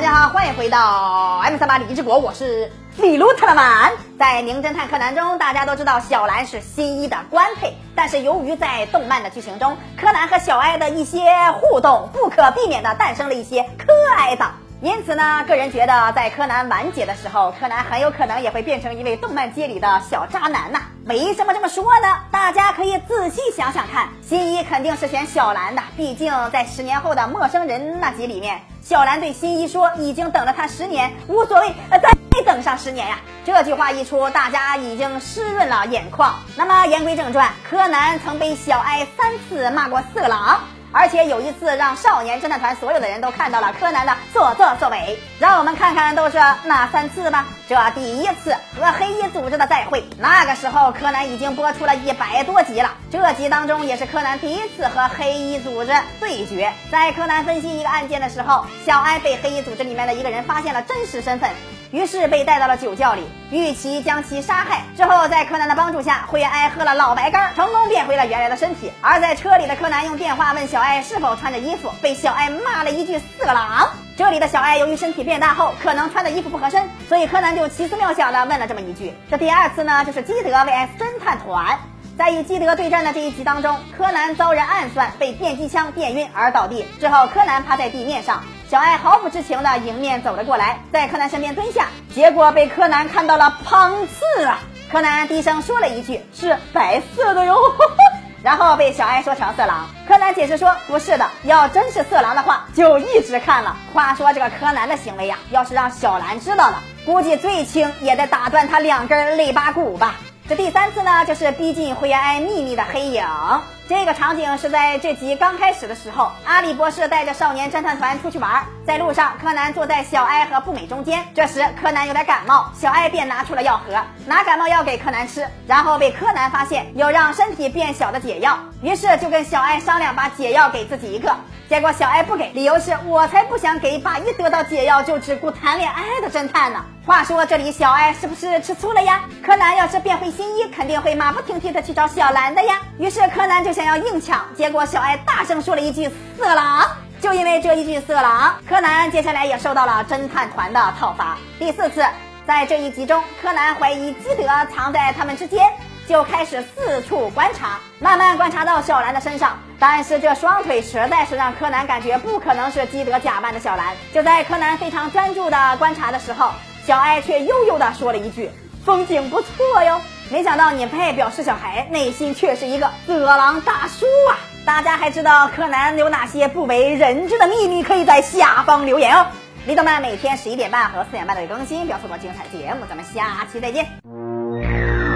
大家好，欢迎回到 M 三八李之国，我是李卢特曼。在《名侦探柯南》中，大家都知道小兰是新一的官配，但是由于在动漫的剧情中，柯南和小哀的一些互动，不可避免的诞生了一些柯爱党。因此呢，个人觉得在柯南完结的时候，柯南很有可能也会变成一位动漫界里的小渣男呐。为什么这么说呢？大家可以仔细想想看，新一肯定是选小兰的，毕竟在十年后的陌生人那集里面，小兰对新一说已经等了他十年，无所谓，呃，再等上十年呀。这句话一出，大家已经湿润了眼眶。那么言归正传，柯南曾被小哀三次骂过色狼。而且有一次，让少年侦探团所有的人都看到了柯南的所作所为。让我们看看都是哪三次吧。这第一次和黑衣组织的再会，那个时候柯南已经播出了一百多集了。这集当中也是柯南第一次和黑衣组织对决。在柯南分析一个案件的时候，小哀被黑衣组织里面的一个人发现了真实身份。于是被带到了酒窖里，玉其将其杀害之后，在柯南的帮助下，灰原哀喝了老白干，成功变回了原来的身体。而在车里的柯南用电话问小哀是否穿着衣服，被小哀骂了一句“色狼”。这里的小哀由于身体变大后，可能穿的衣服不合身，所以柯南就奇思妙想的问了这么一句。这第二次呢，就是基德 vs 侦探团，在与基德对战的这一集当中，柯南遭人暗算，被电击枪电晕而倒地。之后，柯南趴在地面上。小爱毫不知情的迎面走了过来，在柯南身边蹲下，结果被柯南看到了胖刺啊！柯南低声说了一句：“是白色的哟。”然后被小爱说成色狼。柯南解释说：“不是的，要真是色狼的话，就一直看了。”话说这个柯南的行为呀，要是让小兰知道了，估计最轻也得打断他两根肋巴骨吧。这第三次呢，就是逼近灰原哀秘密的黑影。这个场景是在这集刚开始的时候，阿里博士带着少年侦探团出去玩，在路上，柯南坐在小哀和步美中间。这时，柯南有点感冒，小哀便拿出了药盒，拿感冒药给柯南吃，然后被柯南发现有让身体变小的解药，于是就跟小哀商量把解药给自己一个。结果小哀不给，理由是我才不想给把一得到解药就只顾谈恋爱的侦探呢。话说这里小哀是不是吃醋了呀？柯南要是变回新一，肯定会马不停蹄的去找小兰的呀。于是柯南就想要硬抢，结果小爱大声说了一句“色狼”，就因为这一句“色狼”，柯南接下来也受到了侦探团的讨伐。第四次，在这一集中，柯南怀疑基德藏在他们之间。就开始四处观察，慢慢观察到小兰的身上，但是这双腿实在是让柯南感觉不可能是基德假扮的小兰。就在柯南非常专注的观察的时候，小爱却悠悠的说了一句：“风景不错哟。”没想到你配表示小孩，内心却是一个色狼大叔啊！大家还知道柯南有哪些不为人知的秘密？可以在下方留言哦。李德曼每天十一点半和四点半都会更新，不要错过精彩节目。咱们下期再见。